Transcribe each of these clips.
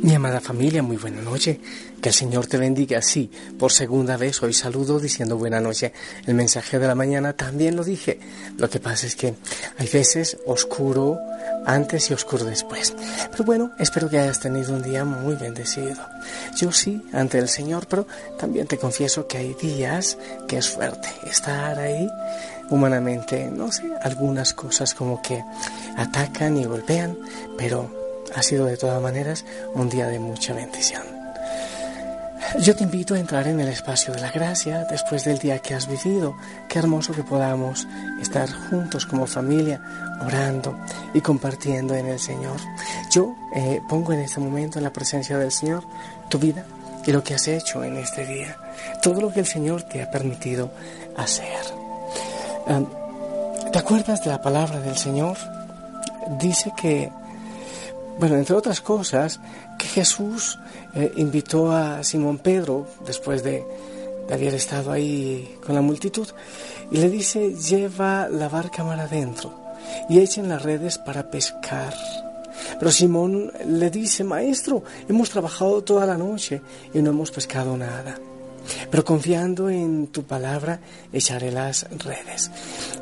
Mi amada familia, muy buena noche. Que el Señor te bendiga. Sí, por segunda vez hoy saludo diciendo buena noche. El mensaje de la mañana también lo dije. Lo que pasa es que hay veces oscuro antes y oscuro después. Pero bueno, espero que hayas tenido un día muy bendecido. Yo sí, ante el Señor, pero también te confieso que hay días que es fuerte estar ahí humanamente. No sé, algunas cosas como que atacan y golpean, pero ha sido de todas maneras un día de mucha bendición. Yo te invito a entrar en el espacio de la gracia después del día que has vivido. Qué hermoso que podamos estar juntos como familia, orando y compartiendo en el Señor. Yo eh, pongo en este momento en la presencia del Señor tu vida y lo que has hecho en este día. Todo lo que el Señor te ha permitido hacer. ¿Te acuerdas de la palabra del Señor? Dice que bueno, entre otras cosas, que Jesús eh, invitó a Simón Pedro, después de, haber estado ahí con la multitud, y le dice, lleva la barca mar adentro y echen las redes para pescar. Pero Simón le dice, maestro, hemos trabajado toda la noche y no hemos pescado nada. Pero confiando en tu palabra, echaré las redes.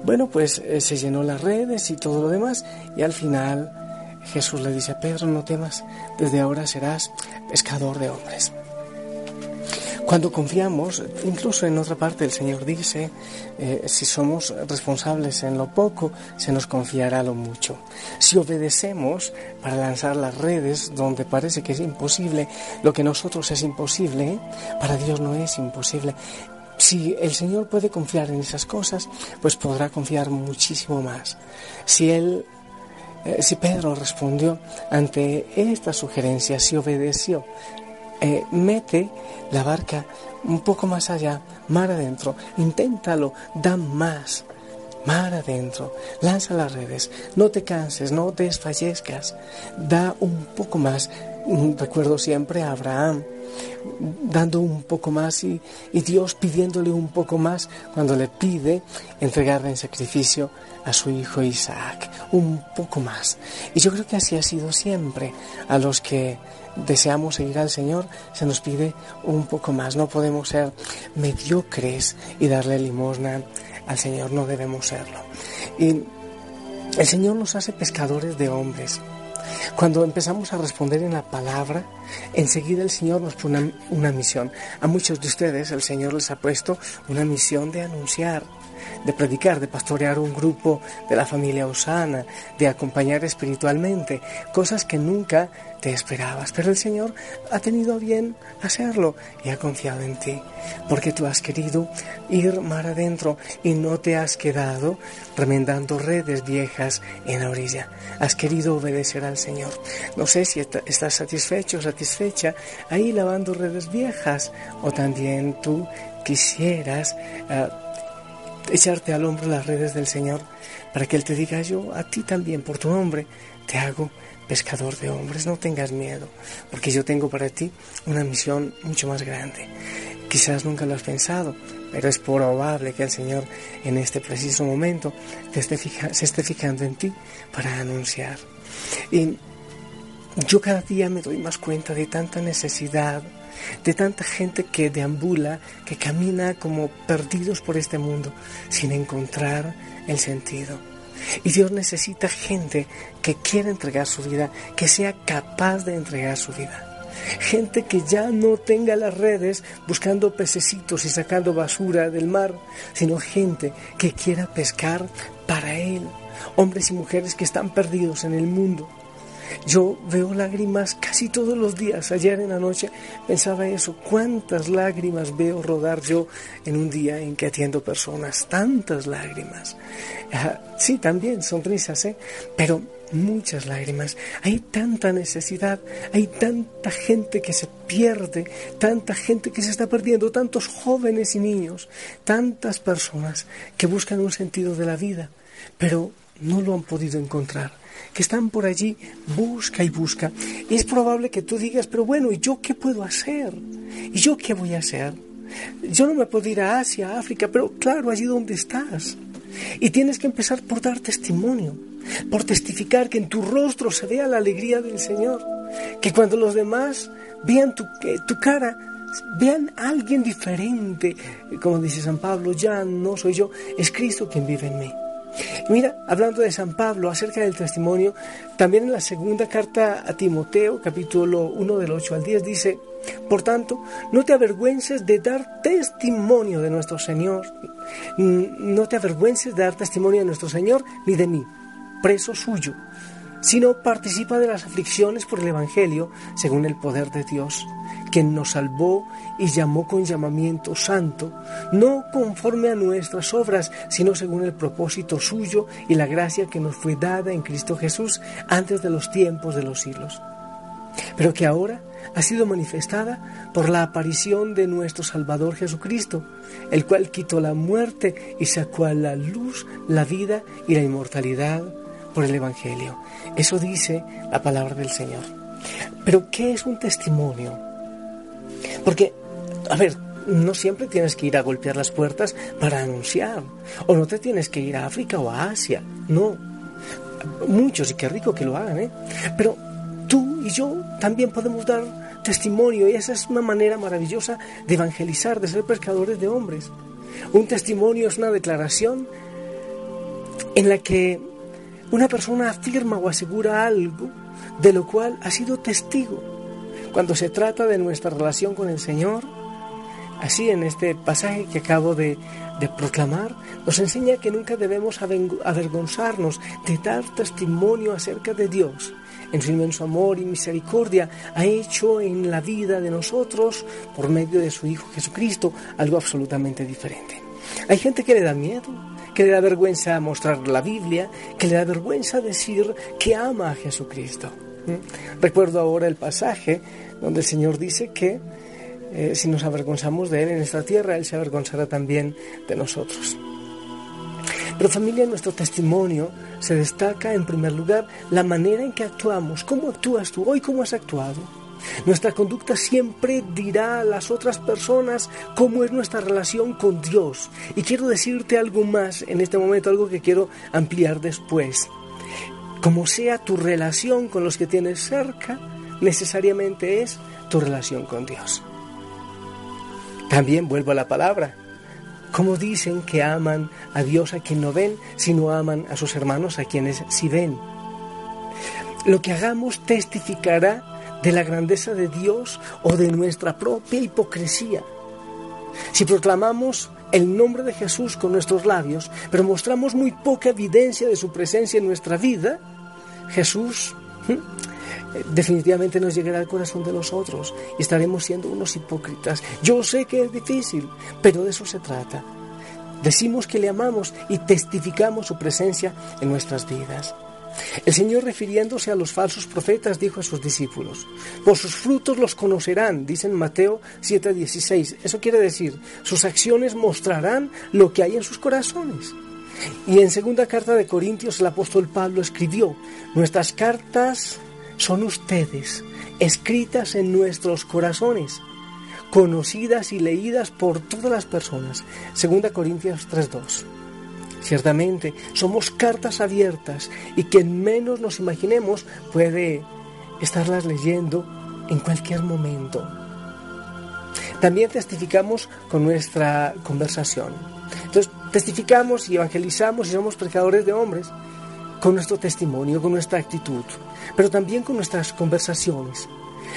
Bueno, pues eh, se llenó las redes y todo lo demás, y al final Jesús le dice a Pedro, no temas, desde ahora serás pescador de hombres. Cuando confiamos, incluso en otra parte el Señor dice, eh, si somos responsables en lo poco, se nos confiará lo mucho. Si obedecemos para lanzar las redes donde parece que es imposible, lo que nosotros es imposible, para Dios no es imposible. Si el Señor puede confiar en esas cosas, pues podrá confiar muchísimo más. Si Él eh, si Pedro respondió ante esta sugerencia, si obedeció, eh, mete la barca un poco más allá, mar adentro, inténtalo, da más, mar adentro, lanza las redes, no te canses, no desfallezcas, da un poco más. Mm, recuerdo siempre a Abraham dando un poco más y, y Dios pidiéndole un poco más cuando le pide entregarle en sacrificio a su hijo Isaac, un poco más. Y yo creo que así ha sido siempre. A los que deseamos seguir al Señor se nos pide un poco más. No podemos ser mediocres y darle limosna al Señor, no debemos serlo. Y el Señor nos hace pescadores de hombres. Cuando empezamos a responder en la palabra, enseguida el Señor nos pone una, misión. A muchos de ustedes el Señor les ha puesto una misión de anunciar, de predicar, de pastorear un grupo de la familia Osana, de acompañar espiritualmente, cosas que nunca te esperabas. Pero el Señor ha tenido bien hacerlo y ha confiado en ti, porque tú has querido ir mar adentro y no te has quedado remendando redes viejas en la orilla. Has querido obedecer al Señor. No sé si estás satisfecho o satisfecha ahí lavando redes viejas o también tú quisieras... Ah, echarte al hombro las redes del Señor para que Él te diga yo a ti también por tu nombre te hago pescador de hombres, no tengas miedo, porque yo tengo para ti una misión mucho más grande. Quizás nunca lo has pensado, pero es probable que el Señor en este preciso momento se esté fijando en ti para anunciar. Y yo cada día me doy más cuenta de tanta necesidad de tanta gente que deambula, que camina como perdidos por este mundo sin encontrar el sentido. Y Dios necesita gente que quiera entregar su vida, que sea capaz de entregar su vida. Gente que ya no tenga las redes buscando pececitos y sacando basura del mar, sino gente que quiera pescar para Él. Hombres y mujeres que están perdidos en el mundo Yo veo lágrimas casi todos los días. Ayer en la noche pensaba eso. ¿Cuántas lágrimas veo rodar yo en un día en que atiendo personas? Tantas lágrimas. sí, también sonrisas, ¿eh? Pero muchas lágrimas. Hay tanta necesidad, hay tanta gente que se pierde, tanta gente que se está perdiendo, tantos jóvenes y niños, tantas personas que buscan un sentido de la vida, pero no lo han podido encontrar que están por allí, busca y busca. Es probable que tú digas, pero bueno, ¿y yo qué puedo hacer? ¿Y yo qué voy a hacer? Yo no me puedo ir a Asia, a África, pero claro, allí donde estás. Y tienes que empezar por dar testimonio, por testificar que en tu rostro se vea la alegría del Señor, que cuando los demás vean tu, tu cara, vean a alguien diferente, como dice San Pablo, ya no soy yo, es Cristo quien vive en mí. Mira, hablando de San Pablo acerca del testimonio, también en la segunda carta a Timoteo, capítulo 1 del 8 al 10, dice, por tanto, no te avergüences de dar testimonio de nuestro Señor, no te avergüences de dar testimonio de nuestro Señor ni de mí, preso suyo, sino participa de las aflicciones por el Evangelio según el poder de Dios quien nos salvó y llamó con llamamiento santo, no conforme a nuestras obras, sino según el propósito suyo y la gracia que nos fue dada en Cristo Jesús antes de los tiempos de los siglos, pero que ahora ha sido manifestada por la aparición de nuestro Salvador Jesucristo, el cual quitó la muerte y sacó a la luz la vida y la inmortalidad por el Evangelio. Eso dice la palabra del Señor. Pero ¿qué es un testimonio? Porque, a ver, no siempre tienes que ir a golpear las puertas para anunciar, o no te tienes que ir a África o a Asia, no. Muchos, y qué rico que lo hagan, ¿eh? Pero tú y yo también podemos dar testimonio, y esa es una manera maravillosa de evangelizar, de ser pescadores de hombres. Un testimonio es una declaración en la que una persona afirma o asegura algo de lo cual ha sido testigo cuando se trata de nuestra relación con el Señor, así en este pasaje que acabo de, proclamar, nos enseña que nunca debemos avergonzarnos de dar testimonio acerca de Dios. En su inmenso amor y misericordia ha hecho en la vida de nosotros, por medio de su Hijo Jesucristo, algo absolutamente diferente. Hay gente que le da miedo, que le da vergüenza mostrar la Biblia, que le da vergüenza decir que ama a Jesucristo. ¿Mm? Recuerdo ahora el pasaje donde el Señor dice que eh, si nos avergonzamos de Él en esta tierra, Él se avergonzará también de nosotros. Pero familia, nuestro testimonio se destaca en primer lugar la manera en que actuamos, cómo actúas tú, hoy cómo has actuado. Nuestra conducta siempre dirá a las otras personas cómo es nuestra relación con Dios. Y quiero decirte algo más en este momento, algo que quiero ampliar después. Como sea tu relación con los que tienes cerca, necesariamente es tu relación con Dios. También vuelvo a la palabra. ¿Cómo dicen que aman a Dios a quien no ven, si no aman a sus hermanos a quienes sí ven? Lo que hagamos testificará de la grandeza de Dios o de nuestra propia hipocresía. Si proclamamos el nombre de Jesús con nuestros labios, pero mostramos muy poca evidencia de su presencia en nuestra vida, Jesús definitivamente nos llegará al corazón de nosotros y estaremos siendo unos hipócritas. Yo sé que es difícil, pero de eso se trata. Decimos que le amamos y testificamos su presencia en nuestras vidas. El Señor refiriéndose a los falsos profetas dijo a sus discípulos, por sus frutos los conocerán, dice en Mateo 7:16. Eso quiere decir, sus acciones mostrarán lo que hay en sus corazones. Y en segunda carta de Corintios el apóstol Pablo escribió, nuestras cartas son ustedes, escritas en nuestros corazones, conocidas y leídas por todas las personas. Segunda Corintios 3.2. Ciertamente, somos cartas abiertas y quien menos nos imaginemos puede estarlas leyendo en cualquier momento. También testificamos con nuestra conversación. Entonces, testificamos y evangelizamos y somos predicadores de hombres con nuestro testimonio, con nuestra actitud pero también con nuestras conversaciones.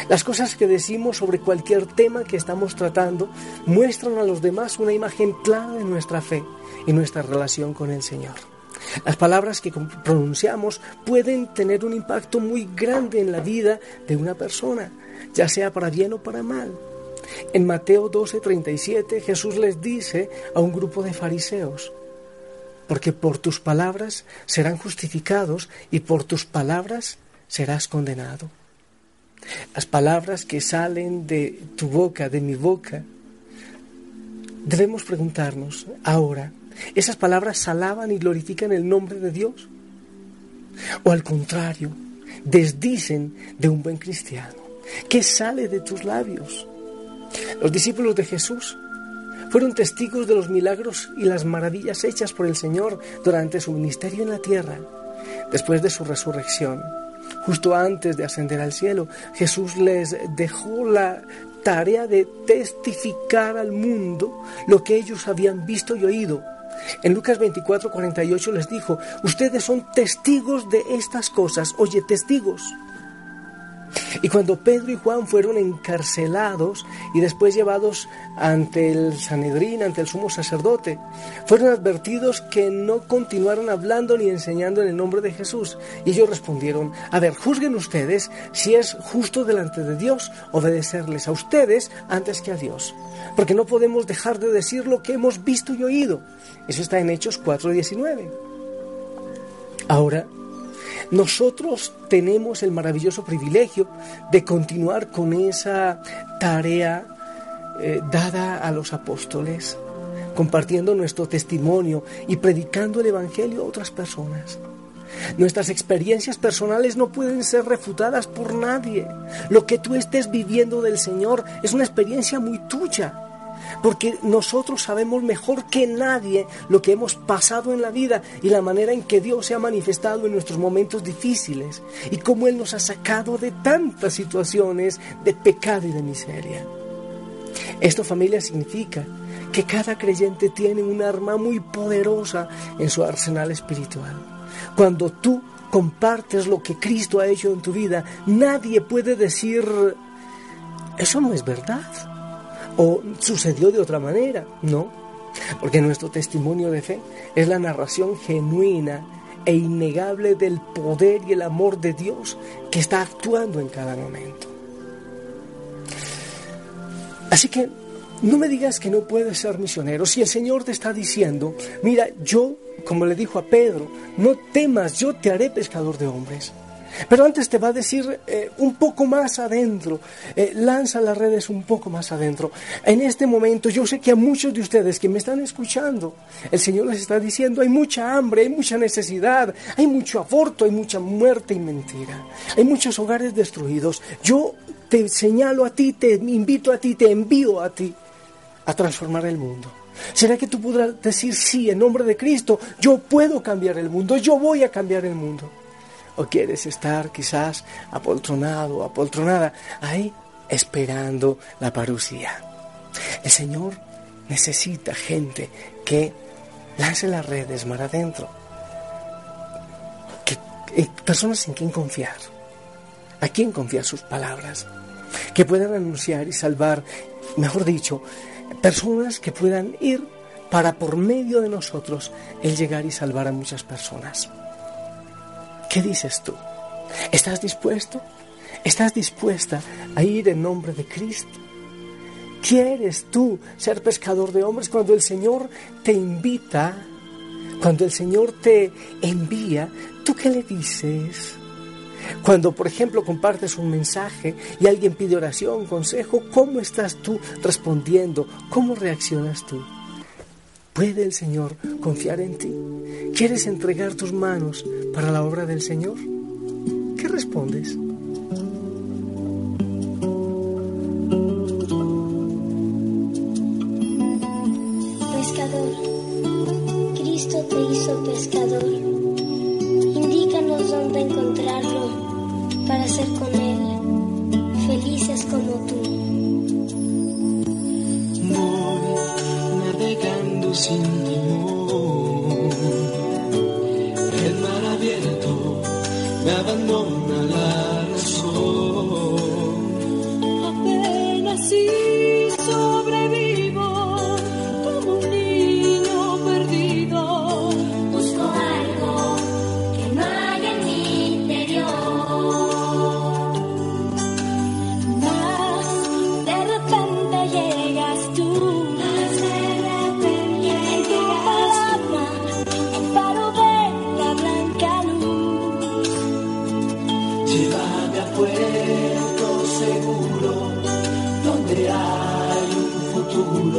Las cosas que decimos sobre cualquier tema que estamos tratando muestran a los demás una imagen clara de nuestra fe y nuestra relación con el Señor. Las palabras que pronunciamos pueden tener un impacto muy grande en la vida de una persona, ya sea para bien o para mal. En Mateo 12:37 Jesús les dice a un grupo de fariseos, porque por tus palabras serán justificados y por tus palabras serás condenado. Las palabras que salen de tu boca, de mi boca, debemos preguntarnos ahora, ¿esas palabras alaban y glorifican el nombre de Dios? ¿O al contrario, desdicen de un buen cristiano? ¿Qué sale de tus labios? Los discípulos de Jesús fueron testigos de los milagros y las maravillas hechas por el Señor durante su ministerio en la tierra. Después de su resurrección, justo antes de ascender al cielo, Jesús les dejó la tarea de testificar al mundo lo que ellos habían visto y oído. En Lucas 24, 48 les dijo, ustedes son testigos de estas cosas, oye, testigos. Y cuando Pedro y Juan fueron encarcelados y después llevados ante el Sanedrín, ante el sumo sacerdote, fueron advertidos que no continuaron hablando ni enseñando en el nombre de Jesús. Y ellos respondieron, a ver, juzguen ustedes si es justo delante de Dios obedecerles a ustedes antes que a Dios. Porque no podemos dejar de decir lo que hemos visto y oído. Eso está en Hechos 4.19. Ahora, nosotros tenemos el maravilloso privilegio de continuar con esa tarea eh, dada a los apóstoles, compartiendo nuestro testimonio y predicando el Evangelio a otras personas. Nuestras experiencias personales no pueden ser refutadas por nadie. Lo que tú estés viviendo del Señor es una experiencia muy tuya porque nosotros sabemos mejor que nadie lo que hemos pasado en la vida y la manera en que Dios se ha manifestado en nuestros momentos difíciles y cómo Él nos ha sacado de tantas situaciones de pecado y de miseria. Esto familia significa que cada creyente tiene un arma muy poderosa en su arsenal espiritual. Cuando tú compartes lo que Cristo ha hecho en tu vida, nadie puede decir, eso no es verdad o sucedió de otra manera. No, porque nuestro testimonio de fe es la narración genuina e innegable del poder y el amor de Dios que está actuando en cada momento. Así que no me digas que no puedes ser misionero. Si el Señor te está diciendo, mira, yo, como le dijo a Pedro, no temas, yo te haré pescador de hombres. Pero antes te va a decir eh, un poco más adentro, eh, lanza las redes un poco más adentro. En este momento yo sé que a muchos de ustedes que me están escuchando, el Señor les está diciendo, hay mucha hambre, hay mucha necesidad, hay mucho aborto, hay mucha muerte y mentira, hay muchos hogares destruidos. Yo te señalo a ti, te invito a ti, te envío a ti a transformar el mundo. ¿Será que tú podrás decir, sí, en nombre de Cristo, yo puedo cambiar el mundo, yo voy a cambiar el mundo? O quieres estar quizás apoltronado o apoltronada ahí esperando la parucía. El Señor necesita gente que lance las redes mar adentro, que, eh, personas en quien confiar, a quien confiar sus palabras, que puedan anunciar y salvar, mejor dicho, personas que puedan ir para por medio de nosotros el llegar y salvar a muchas personas. ¿Qué dices tú? ¿Estás dispuesto? ¿Estás dispuesta a ir en nombre de Cristo? ¿Quieres tú ser pescador de hombres cuando el Señor te invita, cuando el Señor te envía? ¿Tú qué le dices? Cuando, por ejemplo, compartes un mensaje y alguien pide oración, consejo, ¿cómo estás tú respondiendo? ¿Cómo reaccionas tú? ¿Puede el Señor confiar en ti? ¿Quieres entregar tus manos para la obra del Señor? ¿Qué respondes? Pescador, Cristo te hizo pescador.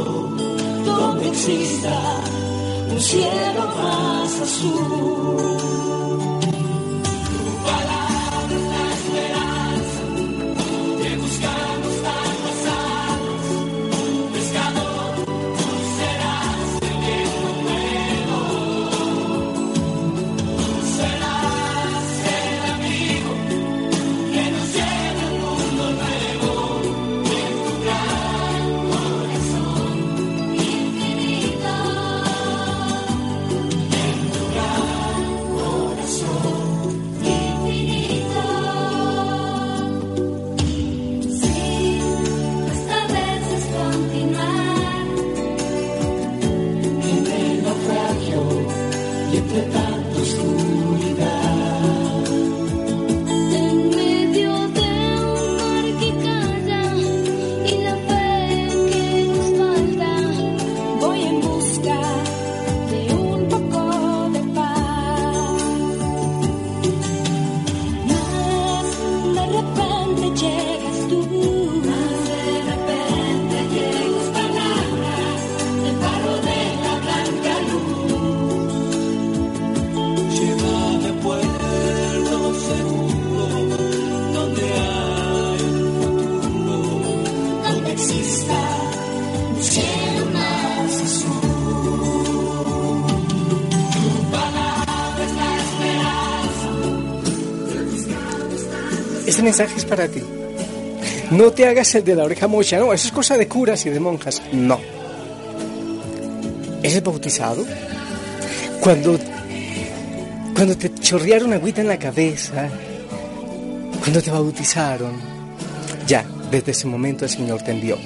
Futuro, donde exista un cielo más azul. Mensaje es para ti. No te hagas el de la oreja mocha, no, eso es cosa de curas y de monjas. No. ¿Eres bautizado? Cuando, cuando te chorrearon agüita en la cabeza, cuando te bautizaron, ya, desde ese momento el Señor te envió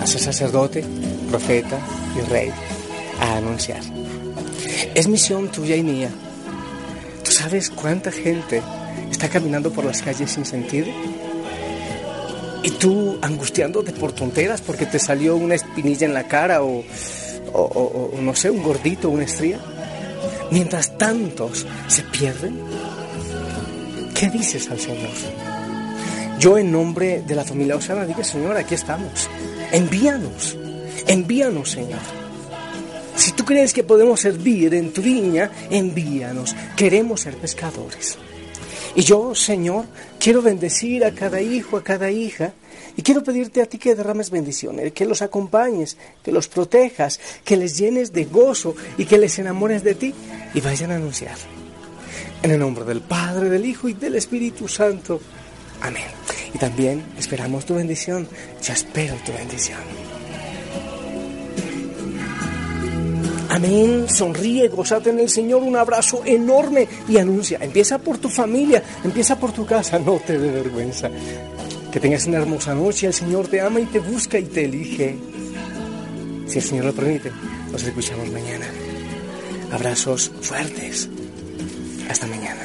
a ser sacerdote, profeta y rey a anunciar. Es misión tuya y mía. ¿Tú sabes cuánta gente está caminando por las calles sin sentido? Y tú angustiándote por tonteras porque te salió una espinilla en la cara o, no sé, un gordito, una estría. Mientras tantos se pierden, ¿qué dices al Señor? Yo en nombre de la familia Osana digo, Señor, aquí estamos. Envíanos, envíanos, Señor. Si tú crees que podemos servir en tu viña, envíanos. Queremos ser pescadores. Y yo, Señor, quiero bendecir a cada hijo, a cada hija, y quiero pedirte a ti que derrames bendiciones, que los acompañes, que los protejas, que les llenes de gozo y que les enamores de ti y vayan a anunciar. En el nombre del Padre, del Hijo y del Espíritu Santo. Amén. Y también esperamos tu bendición. Yo espero tu bendición. Amén. Sonríe, gozate en el Señor. Un abrazo enorme y anuncia. Empieza por tu familia, empieza por tu casa. No te dé vergüenza. Que tengas una hermosa noche. El Señor te ama y te busca y te elige. Si el Señor lo permite, nos escuchamos mañana. Abrazos fuertes. Hasta mañana.